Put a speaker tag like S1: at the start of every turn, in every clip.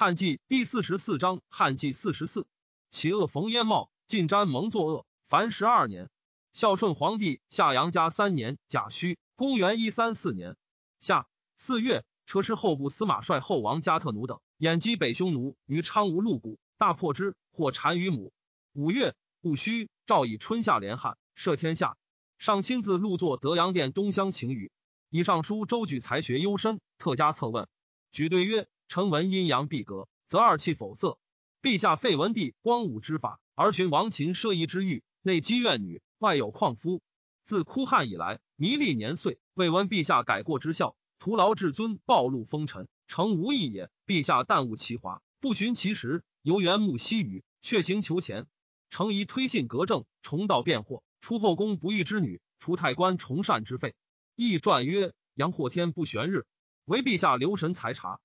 S1: 汉纪第四十四章，汉纪四十四，其恶冯烟茂，晋瞻蒙作恶。凡十二年，孝顺皇帝夏阳家三年甲戌，公元一三四年夏四月，车师后部司马帅后王加特奴等掩击北匈奴于昌吴鹿谷，大破之，或单于母。五月戊戌，诏以春夏连汉，赦天下。上亲自入作德阳殿东乡晴雨。以上书周举才学幽深，特加策问。举对曰。臣闻阴阳必隔，则二气否色。陛下废文帝光武之法，而寻王秦奢夷之欲，内积怨女，外有旷夫。自哭汉以来，弥历年岁，未闻陛下改过之效，徒劳至尊，暴露风尘，诚无益也。陛下但务其华，不寻其实，由缘慕西雨，却行求钱。诚宜推信革政，重道变惑，出后宫不育之女，除太官崇善之废。亦传曰：阳或天不玄日，唯陛下留神裁察。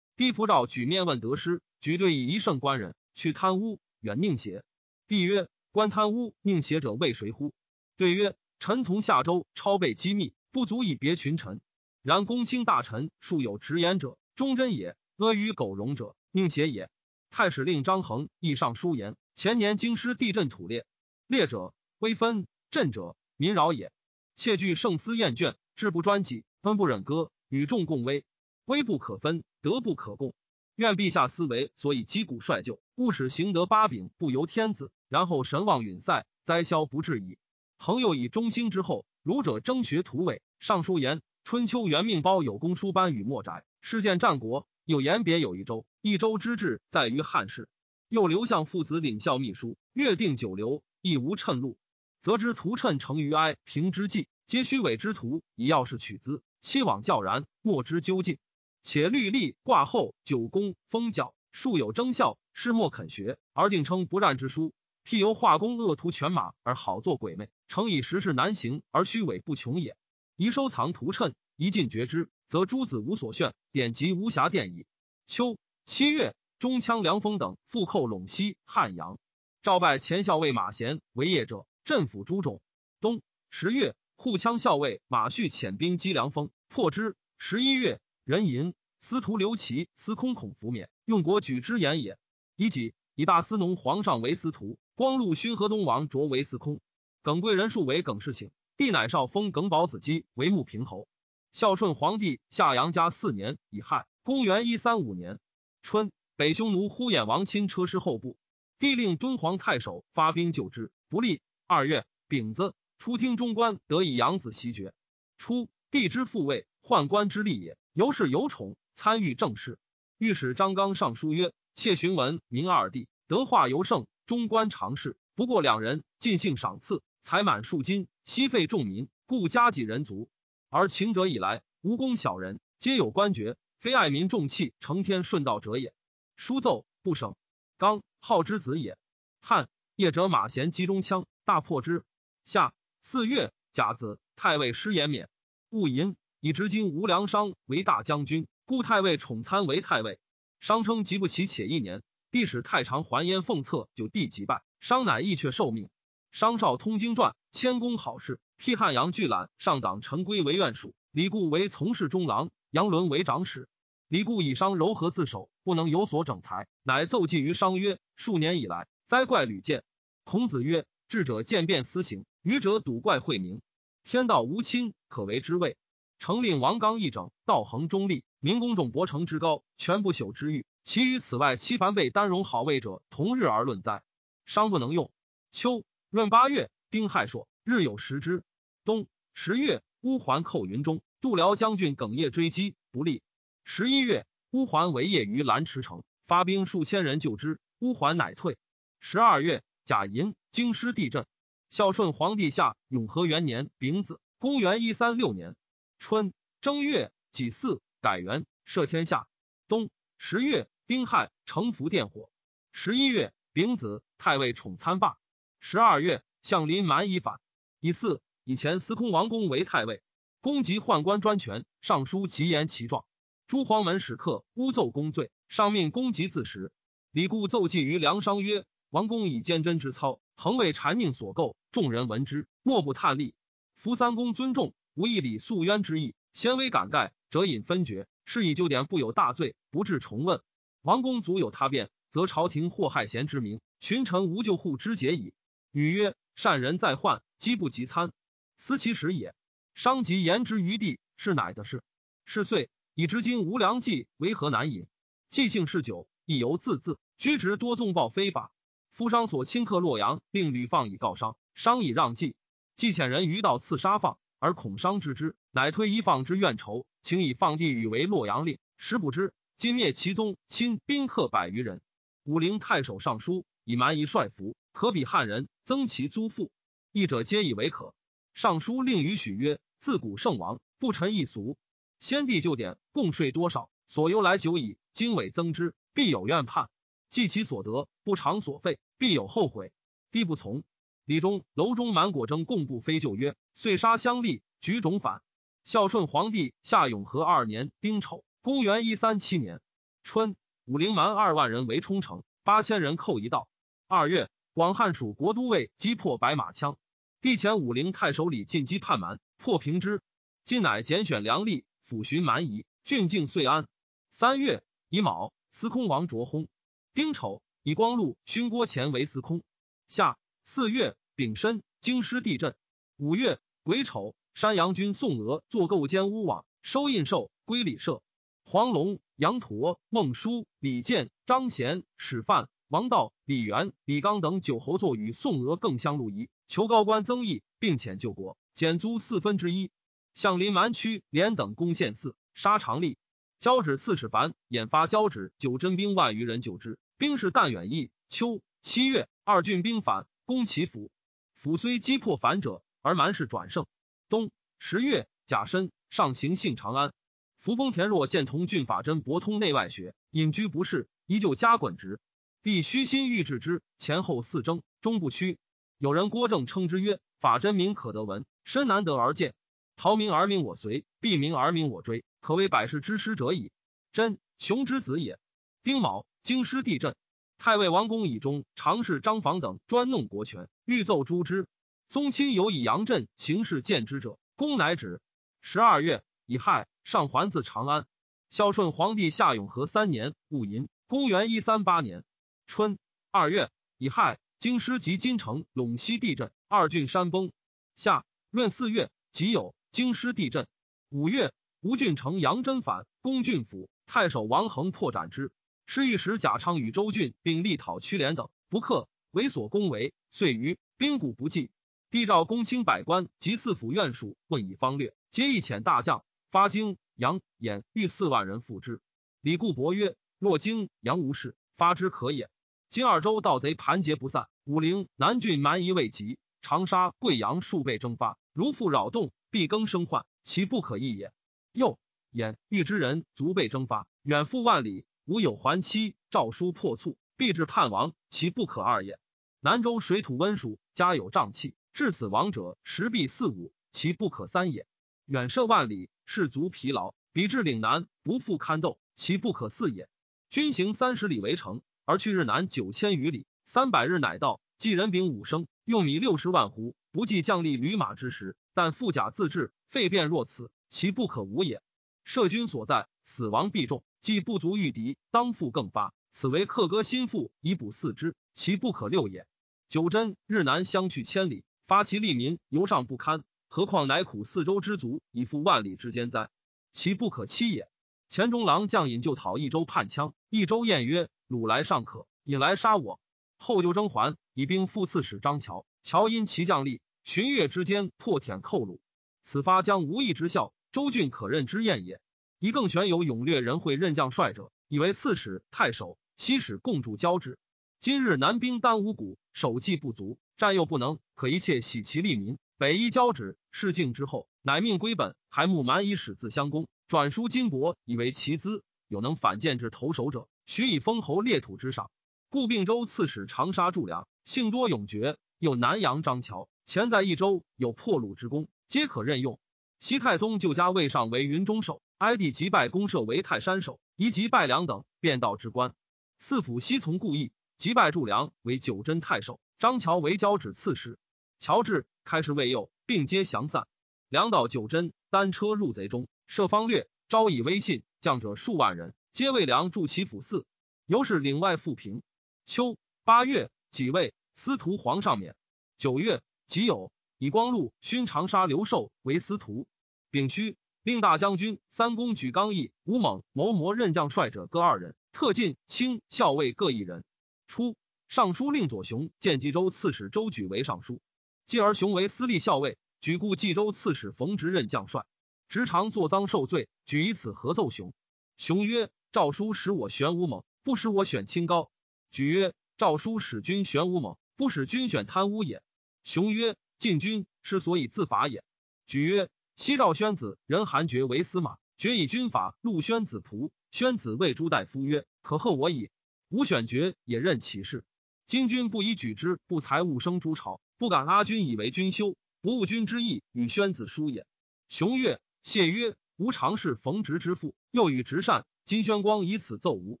S1: 低符诏举面问得失，举对以一胜官人，去贪污，远佞邪？帝曰：官贪污佞邪者为谁乎？对曰：臣从下州超备机密，不足以别群臣。然公卿大臣数有直言者，忠贞也；阿谀苟容者，宁邪也。太史令张衡亦上书言：前年京师地震土裂，裂者微分，震者民扰也。窃惧圣思厌倦，志不专己，恩不忍割，与众共危。威不可分，德不可共。愿陛下思维，所以击鼓率就，勿使行德八柄不由天子，然后神望允塞，灾消不至矣。恒又以中兴之后，儒者争学图伟。尚书言：春秋元命包有公书班与墨宅，事件战国。有言别有一州，一州之治在于汉室。又刘向父子领校秘书，约定九流，亦无称录，则知图谶成于哀平之际，皆虚伪之徒，以要事取资，期往教然，莫知究竟。且律历挂后九宫封教，数有征效，师莫肯学，而竟称不战之书。譬由画工恶图犬马而好作鬼魅，诚以实事难行而虚伪不穷也。宜收藏图谶，一尽绝之，则诸子无所炫，典籍无暇奠矣。秋七月，中羌凉风等复寇陇西、汉阳，赵拜前校尉马贤为业者，镇抚诸种。冬十月，护羌校尉马旭遣兵击凉风，破之。十一月。人吟司徒刘琦、司空孔福冕，用国举之言也。以己以大司农皇上为司徒，光禄勋河东王卓为司空，耿贵人数为耿氏请。帝乃少封耿宝子基为穆平侯。孝顺皇帝夏阳家四年乙亥，公元一三五年春，北匈奴呼衍王亲车师后部，帝令敦煌太守发兵救之，不利。二月丙子，出听中官得以养子袭爵。初，帝之复位，宦官之利也。尤氏有宠，参与政事。御史张纲上书曰：“妾询闻明二帝德化尤盛，中官常事。不过两人尽兴赏赐，财满数金，息费众民，故加己人足。而秦者以来，无功小人，皆有官爵，非爱民重器，承天顺道者也。”书奏不省。刚好之子也。汉业者马贤击中枪，大破之。夏四月甲子，太尉失言免。勿寅。以执经无良商为大将军，故太尉宠参为太尉。商称疾不起，且一年。帝使太常还焉奉策，就帝即拜。商乃意却受命。商少通经传，谦恭好事，辟汉阳巨览。上党陈规为院属，李固为从事中郎，杨伦为长史。李固以商柔和自守，不能有所整才，乃奏记于商曰：数年以来，灾怪屡见。孔子曰：智者见变思行，愚者睹怪晦明。天道无亲，可为之谓。成令王刚一整，道恒中立，明公众伯承之高，全不朽之欲。其余此外，七凡被丹容好位者，同日而论哉？商不能用。秋闰八月，丁亥朔，日有食之。冬十月，乌桓寇云中，度辽将军耿业追击不利。十一月，乌桓围业于兰池城，发兵数千人救之，乌桓乃退。十二月，甲寅，京师地震。孝顺皇帝下永和元年丙子，公元一三六年。春正月己巳，改元，赦天下。冬十月丁亥，城伏电火。十一月丙子，太尉宠参罢。十二月，相林蛮夷反。以巳，以前司空王公为太尉，公及宦官专权，上书极言其状。诸黄门使客诬奏公罪，上命公及自食。李固奏记于梁商曰：“王公以坚贞之操，恒为谗佞所构。众人闻之，莫不叹立。夫三公尊重。”无一理诉冤之意，先威感盖，则引分绝，是以旧典不有大罪，不至重问。王公足有他变，则朝廷祸害贤之名，群臣无救护之节矣。女曰：善人在患，饥不及餐，思其时也。伤及言之于地，是乃的事。是岁，以知今无良计，为何难饮？既性嗜酒，亦犹自恣，居职多纵暴非法。夫商所侵克洛阳，令吕放以告商，商以让计。既遣人于道刺杀放，而恐伤之之，乃推一放之怨仇，请以放地与为洛阳令。时不知，今灭其宗，亲宾客百余人。武陵太守上书，以蛮夷帅服，可比汉人，增其租赋。义者皆以为可。尚书令与许曰：自古圣王不臣一俗，先帝旧典共税多少，所由来久矣。今委增之，必有怨叛；计其所得，不偿所费，必有后悔。帝不从。李中、楼中满果征共不非就曰：遂杀相立，举种反。孝顺皇帝夏永和二年丁丑，公元一三七年春，武陵蛮二万人围冲城，八千人寇一道。二月，广汉蜀国都尉击破白马枪，帝遣武陵太守李进击叛蛮，破平之。今乃拣选良吏，抚巡蛮夷，郡境遂安。三月乙卯，司空王卓薨。丁丑，以光禄勋郭前为司空。夏。四月丙申，京师地震。五月癸丑，山阳军宋娥作构奸屋瓦，收印绶，归礼社。黄龙、杨驼、孟舒、李健、张贤、史范、王道、李元、李刚等九侯作与宋娥更相路夷，求高官增益，并遣救国，减租四分之一。向临蛮区连等攻陷寺，杀长吏。交趾刺史樊引发交趾九真兵万余人救之，兵士但远役。秋七月，二郡兵反。攻其府，府虽击破反者，而蛮氏转胜。冬十月甲申，上行幸长安。扶风田若见同郡法真博通内外学，隐居不仕，依旧加滚职。必虚心欲治之，前后四征，终不屈。有人郭正称之曰：“法真名可得闻，深难得而见。陶名而名我随，必名而名我追，可谓百世之师者矣。”真雄之子也。丁卯，京师地震。太尉王公以中常侍张房等专弄国权，欲奏诛之。宗亲有以杨震行事见之者，公乃止。十二月乙亥，上还自长安。孝顺皇帝夏永和三年戊寅，公元一三八年春二月乙亥，京师及金城、陇西地震，二郡山崩。夏闰四月己酉，京师地震。五月，吴郡城杨真反，攻郡府，太守王恒破斩之。是御史贾昌与周俊并力讨屈连等，不克，为所攻为，遂于兵谷不济。帝召公卿百官及四府院属，问以方略，皆一遣大将发京、杨、兖欲四万人赴之。李固伯曰：若京、杨无事，发之可也。今二州盗贼盘结不散，武陵、南郡蛮夷未及，长沙、贵阳数倍征发，如复扰动，必更生患，其不可易也。又兖欲之人足被征发，远赴万里。吾有还妻，诏书破促，必至叛亡，其不可二也。南州水土温暑，家有瘴气，至此亡者十必四五，其不可三也。远涉万里，士卒疲劳，彼至岭南，不复堪斗，其不可四也。军行三十里为城，而去日南九千余里，三百日乃到。计人丙五升，用米六十万斛，不计将吏驴马之时，但富甲自制，废变若此，其不可无也。设军所在，死亡必众。既不足御敌，当复更发。此为克割心腹，以补四肢，其不可六也。九真日南相去千里，发其利民，犹尚不堪，何况乃苦四周之族，以赴万里之间哉？其不可欺也。前中郎将引就讨益州叛羌，益州晏曰：“鲁来尚可，引来杀我。”后就征还，以兵副刺史张乔。乔因其将力，旬月之间破舔寇虏。此发将无益之效，周郡可任之宴也。以更选有勇略人会任将帅者，以为刺史、太守、西使共主交之。今日南兵单五谷，守计不足，战又不能，可一切喜其利民。北夷交趾，事境之后，乃命归本，还慕蛮夷使自相公，转书金帛以为其资。有能反间至投守者，许以封侯列土之上。故并州刺史长沙驻粮，幸多勇决，又南阳张桥，前在益州有破虏之功，皆可任用。西太宗就加位上为云中守。哀帝即拜公社为泰山守，以及拜良等便道之官。四府悉从故意，即拜祝良为九真太守，张乔为交趾刺史。乔治开始未幼，并皆降散。梁岛九真单车入贼中，设方略，招以威信，将者数万人，皆为良助其府寺。由是领外复平。秋八月，己未，司徒皇上免。九月，己酉，以光禄勋长沙刘寿为司徒。丙戌，令大将军三公举刚毅、吴猛、谋摩任将帅者各二人，特进清校尉各一人。初，尚书令左雄见冀州刺史周举为尚书，继而雄为司隶校尉，举故冀州刺史冯直任将帅。直常作赃受罪，举以此合奏雄。雄曰：“诏书使我选吴猛，不使我选清高。”举曰：“诏书使君选吴猛，不使君选贪污也。”雄曰：“禁军是所以自伐也。”举曰：“西赵宣子任韩厥为司马，爵以军法陆宣子仆。宣子谓朱大夫曰：‘可贺我矣。’吾选爵也，任其事。今君不以举之，不才勿生诸朝，不敢阿君以为君修，不务君之意与宣子书也。”雄曰：“谢曰：‘吾常是逢直之父，又与直善。今宣光以此奏吾，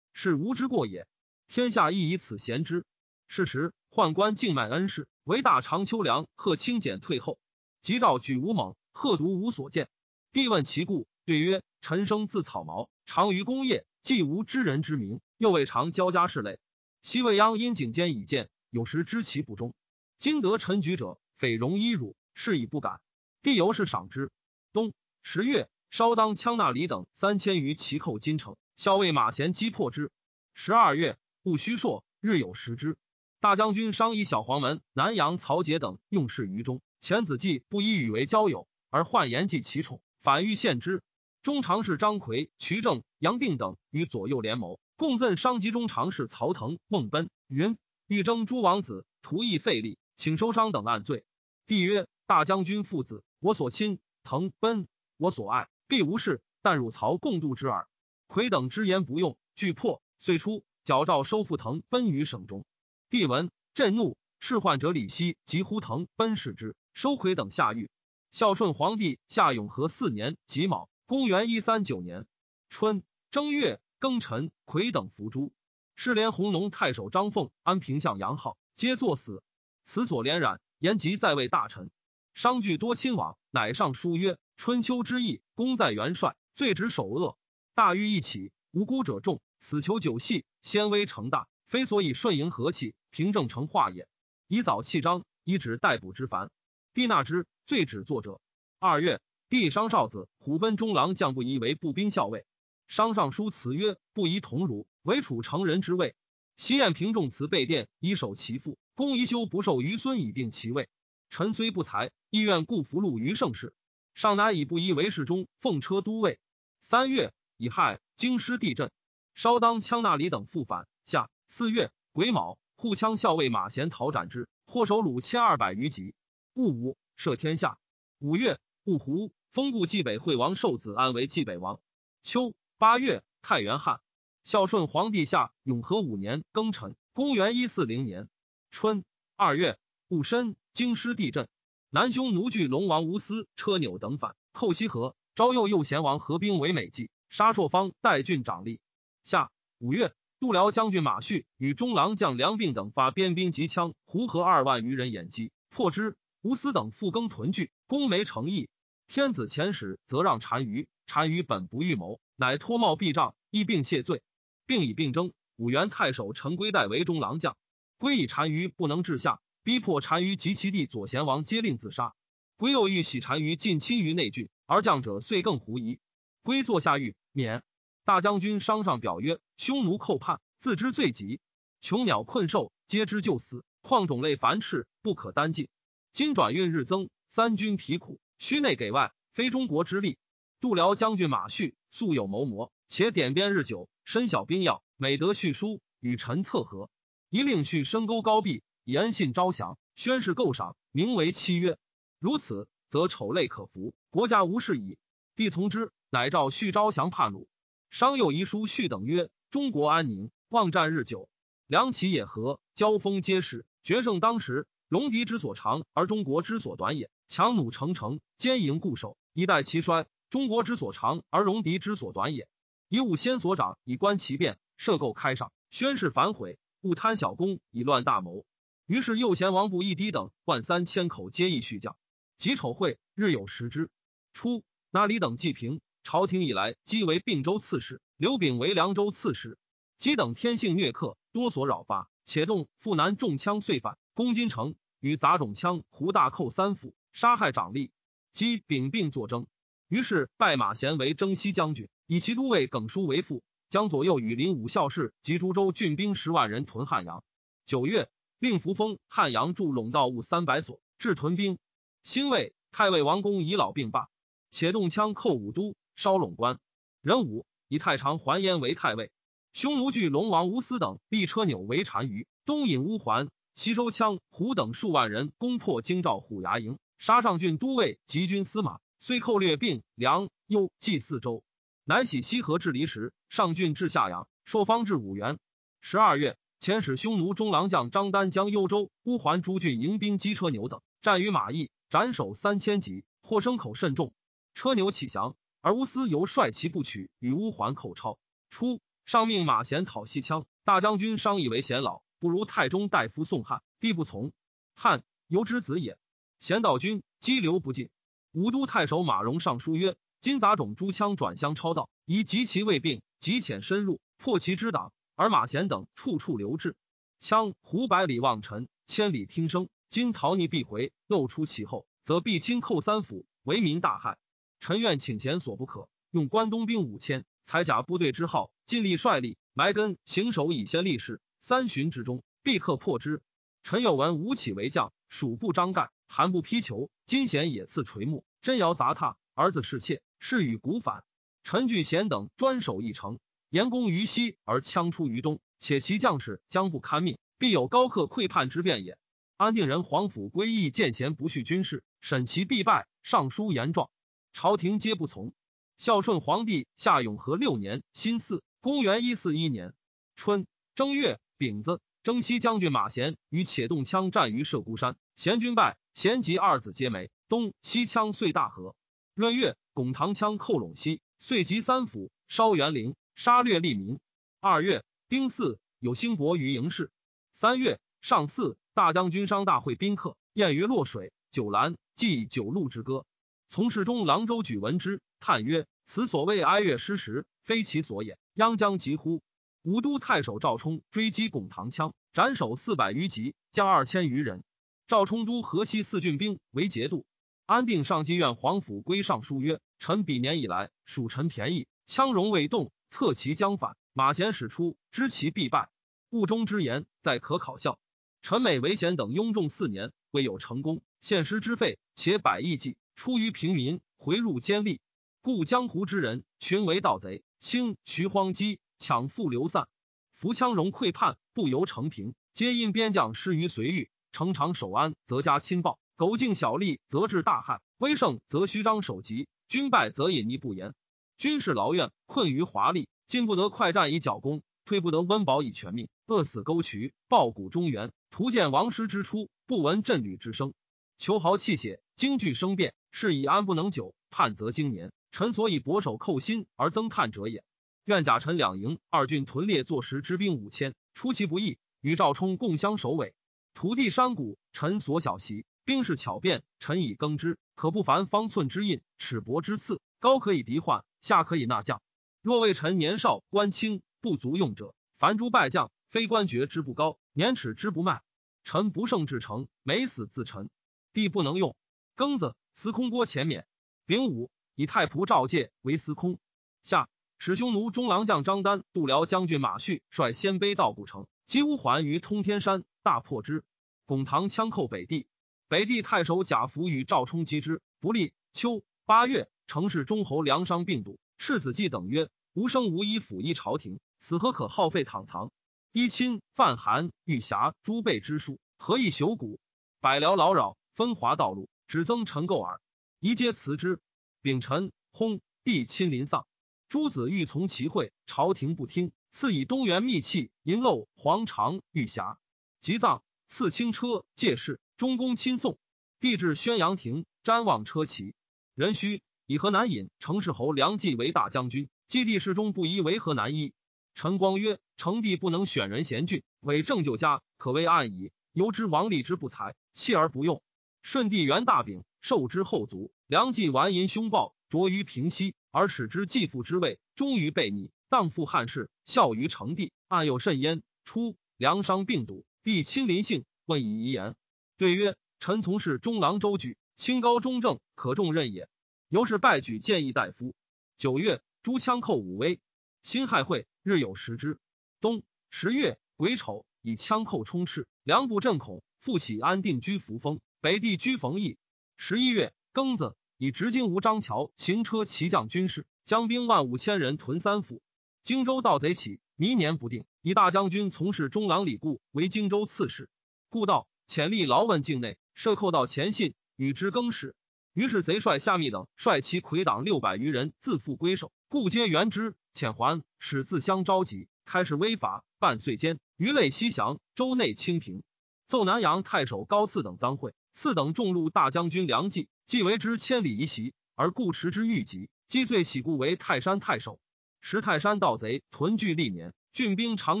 S1: 是吾之过也。’”天下亦以此贤之。是时，宦官敬卖恩师，为大长秋凉。贺清简退后，即召举吴猛。贺独无所见。帝问其故，对曰：“臣生自草毛，长于功业，既无知人之名，又未尝交家事类。昔未央因颈间以见，有时知其不忠。今得陈举者，匪容衣辱，是以不敢。帝由是赏之。冬十月，稍当羌纳里等三千余骑寇金城，校尉马贤击破之。十二月。戊戌朔，日有食之。大将军商以小黄门、南阳曹节等用事于中。前子季不以与为交友，而患言忌其宠，反欲献之。中常侍张奎、瞿正、杨定等与左右联谋，共赠商及中常侍曹腾、孟奔云：欲征诸王子，图益费力，请收商等案罪。帝曰：大将军父子，我所亲；腾、奔，我所爱，必无事。但汝曹共度之耳。奎等之言不用，俱破，遂出。矫诏收复腾奔于省中，帝闻震怒，斥患者李希及呼腾奔视之，收魁等下狱。孝顺皇帝下永和四年己卯，公元一三九年春正月庚辰，癸等伏诛。世连弘农太守张凤、安平相杨浩皆作死。此所连染，言及在位大臣，商具多亲往，乃上书曰：“春秋之意，功在元帅，罪止首恶，大狱一起，无辜者众。”死囚九系，先威成大，非所以顺迎和气，平正成化也。以早弃章，以止逮捕之烦。帝纳之，罪指作者。二月，帝商少子虎贲中郎将不疑为步兵校尉。商上书辞曰：“不宜同儒，为楚成人之位。”西燕平仲辞被殿，以守其父。公宜修不受于孙，以定其位。臣虽不才，亦愿故福禄于盛世。上乃以不疑为侍中，奉车都尉。三月，乙亥，京师地震。稍当羌纳里等复返。下四月癸卯，护羌校尉马贤讨斩之，获首虏千二百余级。戊午，赦天下。五月戊胡，封故冀北惠王寿子安为冀北王。秋八月，太原汉孝顺皇帝下永和五年庚辰，公元一四零年春二月戊申，京师地震。南匈奴惧龙王无私、车纽等反，寇西河，招诱右贤王合兵为美计，杀朔方代郡长吏。夏五月，度辽将军马旭与中郎将梁并等发边兵及羌胡合二万余人掩击，破之。吴思等复耕屯聚，攻没成邑。天子遣使则让单于，单于本不预谋，乃脱帽避杖，一并谢罪，并以并征。五原太守陈归代为中郎将，归以单于不能治下，逼迫单于及其弟左贤王皆令自杀。归又欲喜单于尽亲于内郡，而将者遂更狐疑。归坐下狱，免。大将军商上表曰：“匈奴寇叛，自知罪极，穷鸟困兽，皆知就死。况种类繁斥，不可单尽。今转运日增，三军疲苦，虚内给外，非中国之力。度辽将军马旭素有谋谋，且点鞭日久，身小兵要，每得叙书，与臣策和。一令叙深沟高壁，以恩信招降，宣誓构赏，名为契约。如此，则丑类可服，国家无事矣。帝从之，乃召叙招降叛虏。”商又遗书续等曰：“中国安宁，望战日久，良其也和，交锋皆是，决胜当时。戎狄之所长，而中国之所短也。强弩成城，坚营固守，以待其衰。中国之所长，而戎狄之所短也。以武先所长，以观其变，设构开上，宣誓反悔，勿贪小功，以乱大谋。于是右贤王部一滴等万三千口，皆议续将。己丑会，日有食之。初，那里等既平。朝廷以来，即为并州刺史，刘炳为凉州刺史。姬等天性虐客，多所扰发，且动复南中枪遂反，攻金城，与杂种枪胡大寇三府，杀害长吏。姬秉并作征，于是拜马贤为征西将军，以其都尉耿叔为副，将左右羽林武校士及株洲郡兵十万人屯汉阳。九月，令扶风汉阳筑陇道务三百所，至屯兵。兴魏太尉王公以老病罢，且动枪寇武都，烧陇关。壬午，以太常还焉为太尉。匈奴惧龙王无私等立车纽为单于，东引乌桓，西收羌胡等数万人，攻破京兆虎牙营，杀上郡都尉及军司马，虽寇掠并梁幽冀四州，乃徙西河至离时，上郡至下阳，朔方至五原。十二月，遣使匈奴中郎将张丹将幽州、乌桓诸郡迎兵击车牛等，战于马邑，斩首三千级，获牲口甚众。车牛起降，而乌斯由率其不取，与乌桓寇超。初，上命马贤讨西羌，大将军商议为贤老，不如太中大夫宋汉，帝不从。汉由之子也。贤道君激流不进。吴都太守马荣上书曰：今杂种诸羌转相超道，以及其未病，急遣深入，破其之党。而马贤等处处留置，羌胡百里望尘，千里听声。今逃匿必回，露出其后，则必亲寇三府，为民大害。臣愿请贤所不可，用关东兵五千，才甲部队之号，尽力率力埋根，行守以先立事。三旬之中，必克破之。臣有闻吴起为将，蜀部张盖，韩不披裘，金贤野刺垂暮，真尧杂榻，儿子侍妾，是与古反。陈聚贤等专守一城。言攻于西而羌出于东，且其将士将不堪命，必有高克溃叛之变也。安定人皇甫归义见贤不恤军事，审其必败，上书言状，朝廷皆不从。孝顺皇帝下永和六年辛巳，公元一四一年春正月丙子，征西将军马贤与且动羌战于射孤山，贤军败，贤及二子皆没。东西羌遂大和。闰月，巩唐羌寇陇西，遂集三府，烧元陵。杀掠利民。二月丁巳，有兴伯于营市。三月上巳，大将军商大会宾客，宴于洛水。酒阑，祭九路之歌。从事中郎州举闻之，叹曰：“此所谓哀乐失时，非其所也。央将急乎？”武都太守赵冲追击巩唐羌，斩首四百余级，将二千余人。赵冲都河西四郡兵为节度。安定上计院皇甫归上书曰：“臣比年以来，属臣便宜，羌戎未动。”策其将反，马贤使出，知其必败。雾中之言，在可考效。臣美为贤等拥众四年，未有成功。献师之费，且百亿计，出于平民，回入奸吏。故江湖之人，群为盗贼，轻徐荒基，抢富流散。扶羌戎溃叛，不由成平，皆因边将失于随遇。城长守安，则加亲暴；苟敬小吏，则致大害。威胜则虚张守急，军败则隐匿不言。军事劳怨，困于华丽，进不得快战以剿功，退不得温饱以全命，饿死沟渠，暴谷中原，图见王师之初，不闻阵旅之声。求豪气血，京剧生变，是以安不能久，叛则经年。臣所以博守寇心而增叹者也。愿甲辰两营二郡屯列坐实之兵五千，出其不意，与赵冲共相首尾。土地山谷，臣所小习，兵势巧变，臣以更之，可不凡方寸之印，尺帛之刺，高可以敌患。下可以纳将，若为臣年少官轻不足用者，凡诸败将，非官爵之不高，年齿之不迈。臣不胜至诚，每死自陈。帝不能用。庚子，司空郭前免。丙午，以太仆赵介为司空。下使匈奴中郎将张丹、度辽将军马旭率鲜卑到古城，击乌桓于通天山，大破之。巩唐羌寇北地，北地太守贾福与赵冲击之不利。秋八月。城市中侯梁商病笃，世子季等曰：“无生无以辅一朝廷，此何可耗费躺藏？依亲范韩玉侠诸辈之术，何以朽骨？百僚劳扰，分华道路，只增陈垢耳。宜皆辞之。丙辰，薨。帝亲临丧。诸子欲从其会，朝廷不听，赐以东原密器、银漏、黄裳、玉匣。即葬，赐轻车、借士，中宫亲送。帝至宣阳亭，瞻望车骑，人须。以河南尹程氏侯梁冀为大将军，基地侍中不宜为河南尹。陈光曰：成帝不能选人贤俊，委正就家，可谓暗矣。由之王立之不才，弃而不用。顺帝元大秉，受之后族。梁冀顽淫凶暴，着于平息，而使之继父之位，终于被逆，当复汉室，孝于成帝，暗有甚焉。初，梁商病笃，帝亲临幸，问以遗言。对曰：“臣从事中郎周举，清高中正，可重任也。”由是拜举谏议大夫。九月，诸羌寇武威，辛亥会，日有食之。冬十月癸丑，以羌寇充斥，梁部震恐，复起安定居扶风。北地居冯邑。十一月庚子，以直金吴张桥行车骑将军事，将兵万五千人屯三府。荆州盗贼起，迷年不定。以大将军从事中郎李固为荆州刺史。故道潜力劳问境内，设寇到前信，与之更始。于是贼帅夏密等率其魁党六百余人自负归守，故皆援之，遣还，使自相召集，开始威法。半岁间，余类西降，州内清平。奏南阳太守高赐等赃贿，赐等众禄大将军梁冀，既为之千里一袭，而故持之欲疾，击罪喜故为泰山太守。时泰山盗贼屯聚历年，郡兵常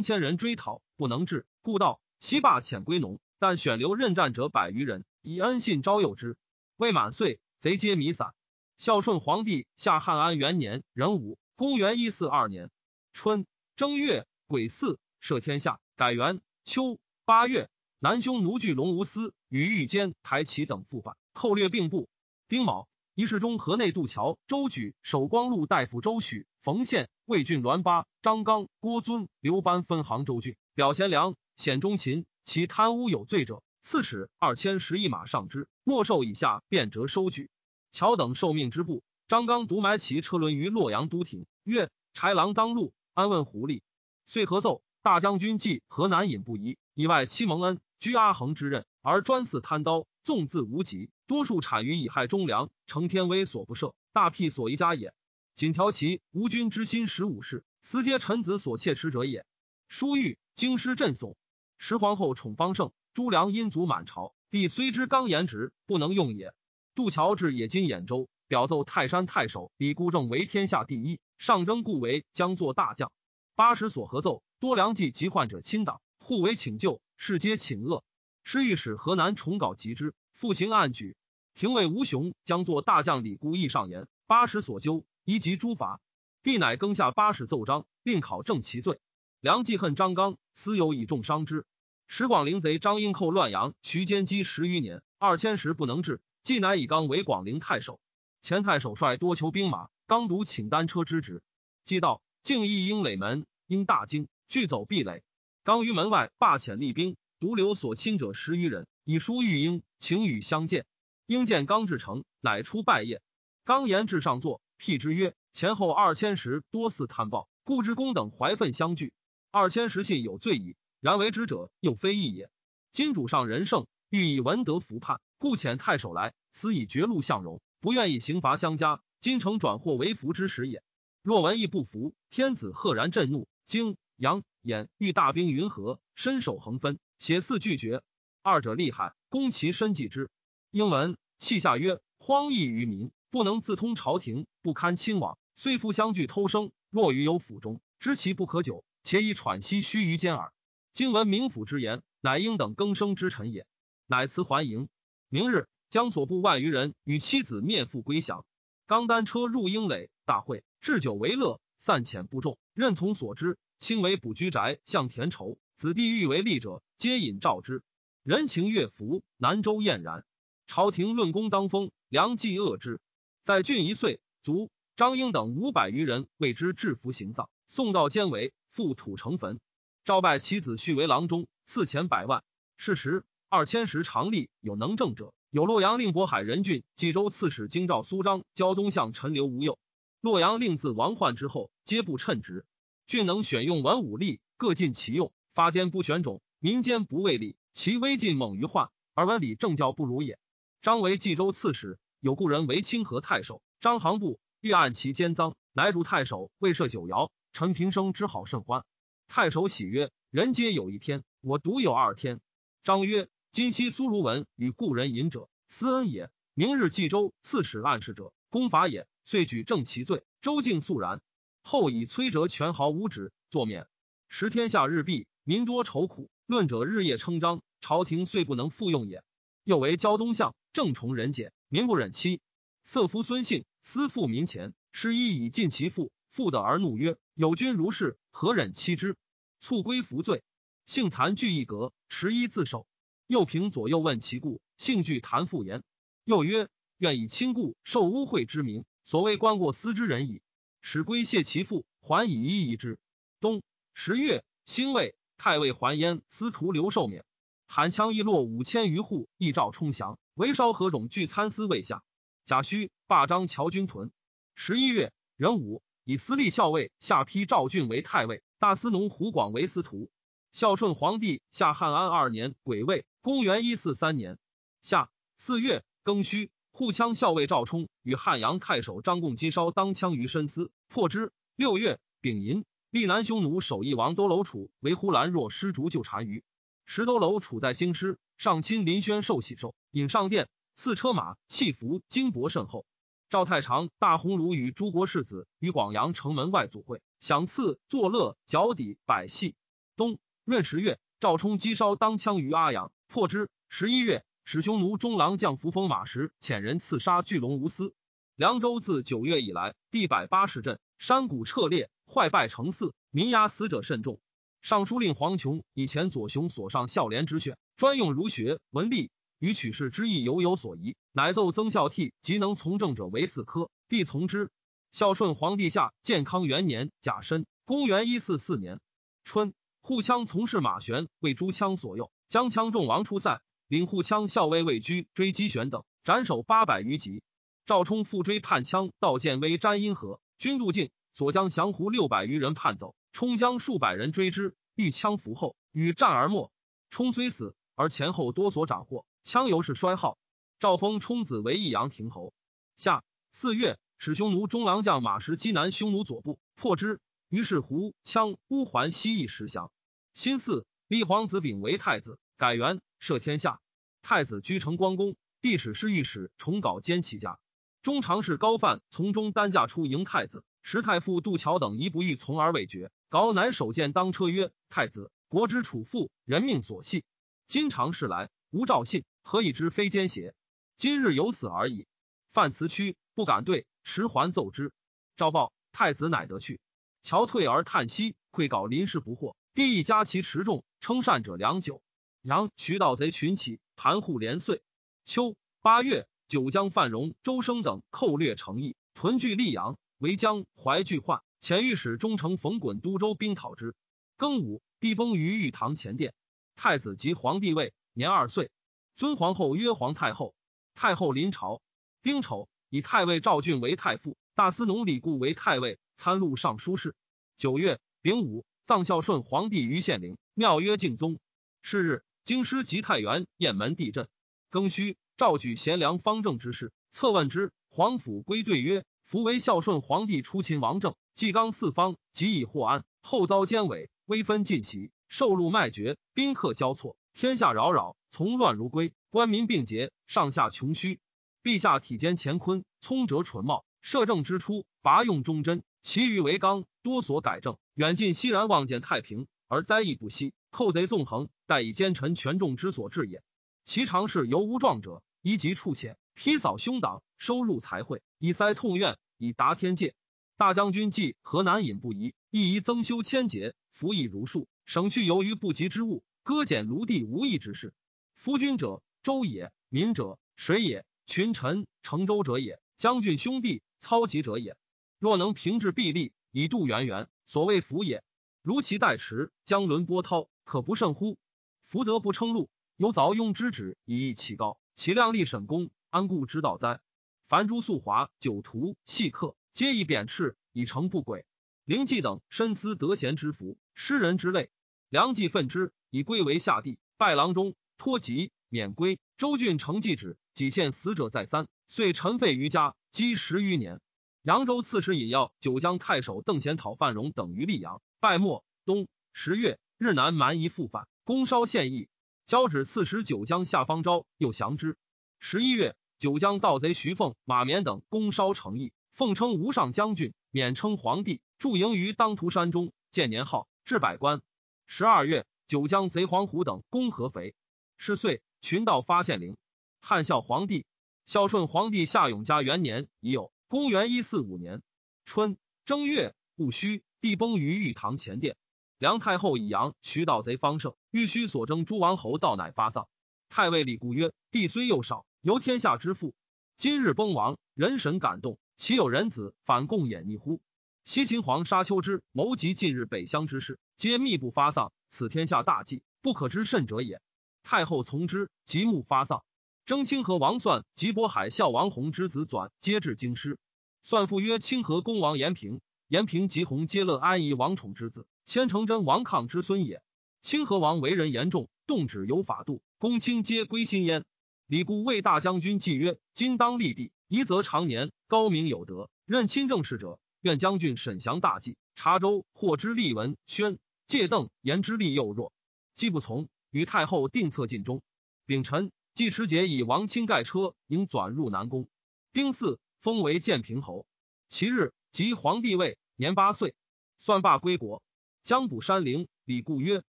S1: 千人追讨，不能治，故道西霸遣归农，但选留任战者百余人，以恩信招诱之。未满岁，贼皆弥散。孝顺皇帝下汉安元年壬午，公元一四二年春正月癸巳，赦天下，改元。秋八月，南匈奴巨龙无私与御监台齐等复反，寇掠并部。丁卯。一世中河内渡桥，周举、守光禄大夫周许、冯宪、魏郡栾巴、张刚、郭尊、刘班分杭州郡，表贤良，显忠勤。其贪污有罪者，刺史二千十一马上之，没受以下，便折收举。乔等受命之部，张刚独埋其车轮于洛阳都亭，曰：“豺狼当路，安问狐狸。”遂合奏大将军继河南尹不疑，以外戚蒙恩居阿衡之任，而专肆贪刀，纵自无极。多数产于以害忠良，成天威所不赦，大辟所宜家也。仅调其无君之心十五事，此皆臣子所切持者也。书玉京师震悚，时皇后宠方盛，朱良因足满朝，帝虽知刚言直，不能用也。杜桥至野金兖州，表奏泰山太守李固正为天下第一，上征故为将作大将。八十所合奏，多良计及患者亲党，互为请救，世皆请恶。师御史河南重稿及之。复行案举，廷尉吴雄将作大将李固义上言，八十所究，一及诸法。帝乃更下八十奏章，令考证其罪。梁冀恨张刚，私有以重伤之。石广陵贼张英寇乱阳，徐坚击十余年，二千石不能治，既乃以刚为广陵太守。前太守率多求兵马，刚独请单车之职。既到，敬义应垒门，应大惊，拒走壁垒。刚于门外罢遣立兵，独留所亲者十余人。以书玉英，请与相见。英见刚至城，乃出拜谒。刚言至上座，辟之曰：“前后二千石多次贪暴，故之公等怀愤相拒。二千石信有罪矣，然为之者又非义也。今主上仁圣，欲以文德服叛，故遣太守来，此以绝路相容，不愿以刑罚相加。今诚转祸为福之时也。若文义不服，天子赫然震怒，京阳兖欲大兵云何，伸手横分，写四拒绝。”二者厉害，攻其身计之。英文泣下曰：“荒异于民，不能自通朝廷，不堪亲往。虽复相聚偷生，若于有府中，知其不可久，且以喘息须臾间耳。今闻明府之言，乃应等更生之臣也。乃辞还营。明日，将所部万余人与妻子面赴归降。刚单车入英垒，大会置酒为乐，散遣部众，任从所知。亲为补居宅，向田畴。子弟欲为吏者，皆引召之。人情乐服，南州晏然。朝廷论功当封，良计恶之。在郡一岁，卒。张英等五百余人为之制服行丧，送到监为，覆土成坟。赵拜其子婿为郎中，赐钱百万。是时，二千石常立有能政者，有洛阳令渤海人郡冀州刺史京兆苏张，胶东相陈留吴右。洛阳令自王焕之后，皆不称职。郡能选用文武吏，各尽其用，发间不选种，民间不畏吏。其威进猛于患，而文理政教不如也。张为冀州刺史，有故人为清河太守。张行部欲按其奸赃，乃主太守未设酒肴。陈平生之好甚欢。太守喜曰：“人皆有一天，我独有二天。”张曰：“今夕苏如文与故人饮者，私恩也。明日冀州刺史暗示者，公法也。遂举正其罪。周敬肃然。后以崔哲权豪无止作免。时天下日毕，民多愁苦。论者日夜称章。”朝廷遂不能复用也。又为胶东相，正崇人简，民不忍欺。色夫孙姓私负民钱，施一以尽其父，父的而怒曰：“有君如是，何忍欺之？”卒归服罪，幸残具一格，持衣自首。又平左右问其故，幸惧谈复言。又曰：“愿以亲故受污秽之名，所谓官过私之人矣。”使归谢其父，还以一夷之。冬十月，辛未，太尉还焉司徒刘寿免。韩羌一落五千余户，亦诏充降。韦烧何种俱参司未下。贾诩罢张乔军屯。十一月，壬午，以司隶校尉下邳赵俊为太尉，大司农胡广为司徒。孝顺皇帝下汉安二年癸未，公元一四三年夏四月庚戌，护羌校尉赵冲与汉阳太守张贡击烧当羌于深思，破之。六月丙寅，历南匈奴首义王多楼楚为呼兰若失卒救单于。石多楼楚在京师，上亲临轩受喜寿，引上殿，赐车马器服，金帛甚厚。赵太常大鸿胪与诸国世子于广阳城门外组会，享赐作乐脚底百戏。冬闰十月，赵冲击烧当羌于阿阳，破之。十一月，使匈奴中郎将扶风马时遣人刺杀巨龙无私。凉州自九月以来，地百八十镇，山谷彻裂，坏败成寺，民压死者甚众。尚书令黄琼以前左雄所上孝廉之选，专用儒学文吏，与取士之意犹有所疑，乃奏曾孝悌及能从政者为四科，帝从之。孝顺皇帝下建康元年甲申，公元一四四年春，护羌从事马玄为诸羌所右，将羌众王出塞，领护羌校尉魏居追击玄等，斩首八百余级。赵冲复追叛羌道建威詹阴河，军渡境，所将降胡六百余人叛走。冲将数百人追之，遇枪伏后，与战而没。冲虽死，而前后多所斩获，枪犹是衰耗。赵封冲子为益阳亭侯。夏四月，使匈奴中郎将马时击南匈奴左部，破之。于是胡羌乌桓西邑石降。辛巳，立皇子炳为太子，改元，赦天下。太子居成光宫，帝使侍御史重稿兼其家。中常侍高范从中担驾出迎太子。时太傅杜桥等疑不欲从而未决。稿乃首见当车曰：“太子，国之储父，人命所系。今常侍来，无诏信，何以知非奸邪？今日有死而已。”范辞屈，不敢对，持还奏之。诏报太子乃得去。乔退而叹息，愧稿临事不获。帝亦加其持重，称善者良久。阳徐盗贼群起，盘户连岁。秋八月，九江范荣、周生等寇掠成邑，屯聚溧阳。为将怀惧患，遣御史中丞冯衮都州兵讨之。庚午，帝崩于玉堂前殿。太子即皇帝位，年二岁。尊皇后曰皇太后。太后临朝。丁丑，以太尉赵俊为太傅，大司农李固为太尉，参录尚书事。九月丙午，葬孝顺皇帝于献陵，庙曰敬宗。是日，京师及太原、雁门地震。庚戌，召举贤良方正之士，策问之。皇甫归对曰。夫为孝顺皇帝出秦王政，纪纲四方，即以获安。后遭奸伪，威分尽袭，受禄卖绝，宾客交错，天下扰扰，从乱如归，官民并竭，上下穷虚。陛下体兼乾坤，聪哲纯茂，摄政之初，拔用忠贞，其余为纲，多所改正。远近熙然望见太平，而灾异不息，寇贼纵横，殆以奸臣权重之所至也。其常事犹无状者，一及处浅。披扫凶党，收入财会，以塞痛怨，以达天界。大将军计河南尹不疑，亦宜增修千节，服役如数，省去由于不及之物，割减卢地无益之事。夫君者，周也；民者，水也；群臣，乘舟者也；将军兄弟，操疾者也。若能平治弊利，以度源源，所谓福也。如其代持，将轮波涛，可不胜乎？福德不称禄，有凿庸之旨，以益其高，其量力审功。安故之道哉？凡诸素华、酒徒、细客，皆以贬斥，以成不轨。灵济等深思得贤之福，诗人之类，良计愤之，以归为下地。拜郎中，托疾，免归。周郡承继旨，几献死者再三，遂尘废于家，积十余年。扬州刺史尹耀、九江太守邓贤讨范荣等于溧阳，败末。冬十月，日南蛮夷复反，攻烧县邑，交趾刺史九江下方昭又降之。十一月，九江盗贼徐凤、马绵等攻烧城邑，奉称无上将军，免称皇帝，驻营于当涂山中，建年号，置百官。十二月，九江贼黄虎等攻合肥，是岁，群盗发现陵。汉孝皇帝孝顺皇帝夏永嘉元年已有，公元一四五年春正月，戊戌，帝崩于玉堂前殿。梁太后以阳徐盗贼方盛，欲须所征诸王侯道，乃发丧。太尉李固曰：“帝虽幼少，由天下之父，今日崩亡，人神感动，岂有人子反共掩逆乎？”西秦皇沙丘之谋及近日北乡之事，皆密不发丧，此天下大忌，不可知甚者也。太后从之，即目发丧。征清河王算及渤海孝王弘之子转，皆至京师。算父曰：“清河公王延平，延平吉鸿皆乐安邑王宠之子，千成真王抗之孙也。清河王为人严重，动止有法度，公卿皆归心焉。李固为大将军，计曰：今当立地，夷则长年，高明有德，任亲政事者。”愿将军沈详大计，查州获之立文宣借邓言之力又弱，既不从，与太后定策尽忠。丙辰，季持节以王钦盖车迎转入南宫。丁巳，封为建平侯。其日，即皇帝位，年八岁。算罢归国，将补山陵。李固曰：“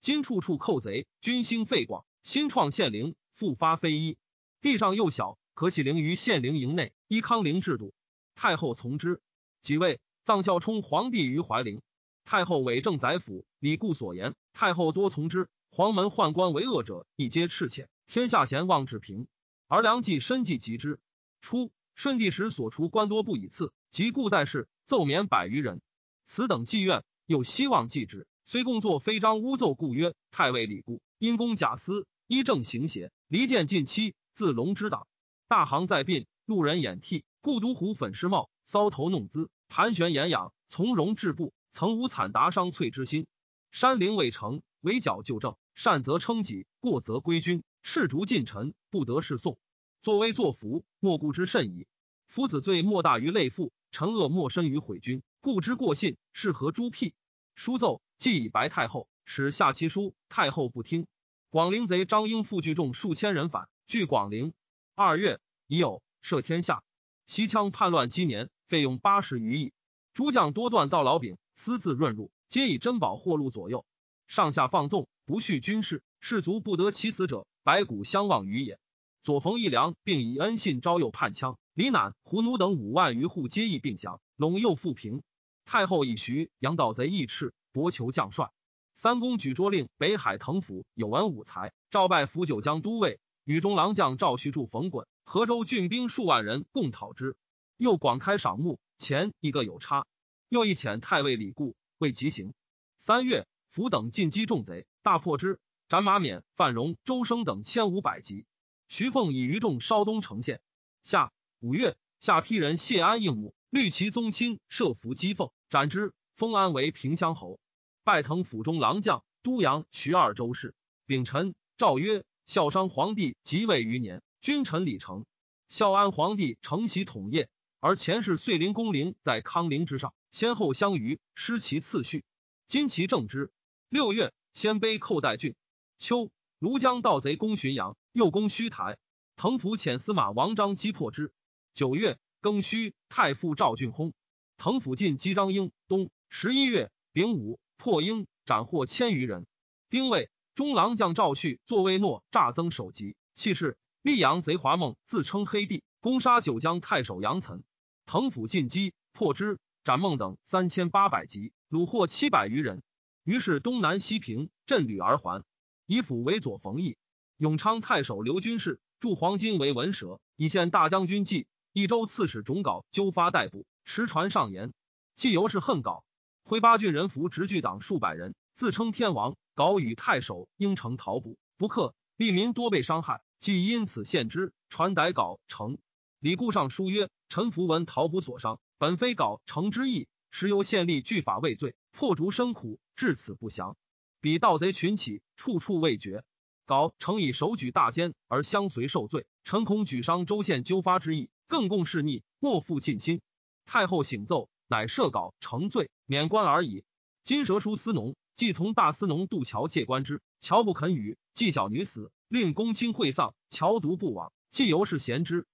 S1: 今处处寇贼，军兴废广，新创县陵，复发非一。地上又小，可起陵于县陵营内，依康陵制度。”太后从之。即位。葬孝冲皇帝于怀陵，太后伪政宰辅。李固所言，太后多从之。黄门宦官为恶者，亦皆赤切。天下贤望至平，而梁冀深计及之。初，顺帝时所除官多不以次，及故在世，奏免百余人。此等妓院，又希望继之，虽共作非章诬奏，故曰太尉李固因公假私，依正行邪，离间近妻，自龙之党。大行在鬓，路人掩涕，故独虎粉饰帽，搔头弄姿。盘旋掩仰，从容置步，曾无惨达伤瘁之心。山陵未成，围剿旧政，善则称己，过则归君。赤足近臣，不得侍送。作威作福，莫顾之甚矣。夫子罪莫大于累父，臣恶莫深于毁君。故之过信，是何诸辟？书奏，既以白太后，使下其书，太后不听。广陵贼张英复聚众数千人反，据广陵。二月，已有赦天下。西羌叛乱积年。费用八十余亿，诸将多断道老柄，私自润入，皆以珍宝货禄左右，上下放纵，不恤军事，士卒不得其死者，白骨相望于也。左冯义良并以恩信招诱叛羌，李赧、胡奴等五万余户皆议并降，陇右复平。太后以徐杨盗贼义赤，博求将帅。三公举拙令北海藤府有文武才，召拜辅九江都尉，与中郎将赵旭柱、冯衮、河州郡兵数万人共讨之。又广开赏目，前一个有差，又一遣太尉李固为急行。三月，伏等进击众贼，大破之，斩马冕、范荣、周生等千五百级。徐凤以余众稍东城县。夏五月，下邳人谢安应母，虑其宗亲，设伏击凤，斩之。封安为平乡侯，拜腾府中郎将、都阳、徐二州事。丙辰，诏曰：孝商皇帝即位余年，君臣礼成。孝安皇帝承袭统业。而前世遂陵公陵在康陵之上，先后相余，失其次序。今其正之。六月，鲜卑寇代郡。秋，庐江盗贼攻浔阳，又攻虚台。滕府遣司马王章击破之。九月，庚戌，太傅赵俊薨。腾府进击张英。冬十一月，丙午，破英，斩获千余人。丁未，中郎将赵旭作威诺诈增首级，气势。溧阳贼华孟自称黑帝，攻杀九江太守杨岑。滕府进击，破之，斩孟等三千八百级，虏获七百余人。于是东南西平，镇旅而还。以府为左冯异。永昌太守刘军士铸黄金为文蛇，以献大将军计。益州刺史种稿纠发逮捕，持传上言。既由是恨稿，挥八郡人服直拒党数百人，自称天王。稿与太守应城逃捕，不克，吏民多被伤害，即因此献之。传逮稿成。李固上书曰：“臣符文逃捕所伤，本非稿成之意，实由县吏据法畏罪，破竹生苦，至此不降。彼盗贼群起，处处未绝。稿诚以手举大坚而相随受罪，臣恐举伤州县纠发之意，更共事逆，莫负尽心。太后醒奏，乃赦稿成罪，免官而已。金蛇书司农，既从大司农渡桥借官之，乔不肯与，既小女死，令公卿会丧，桥独不往，既由是贤之。”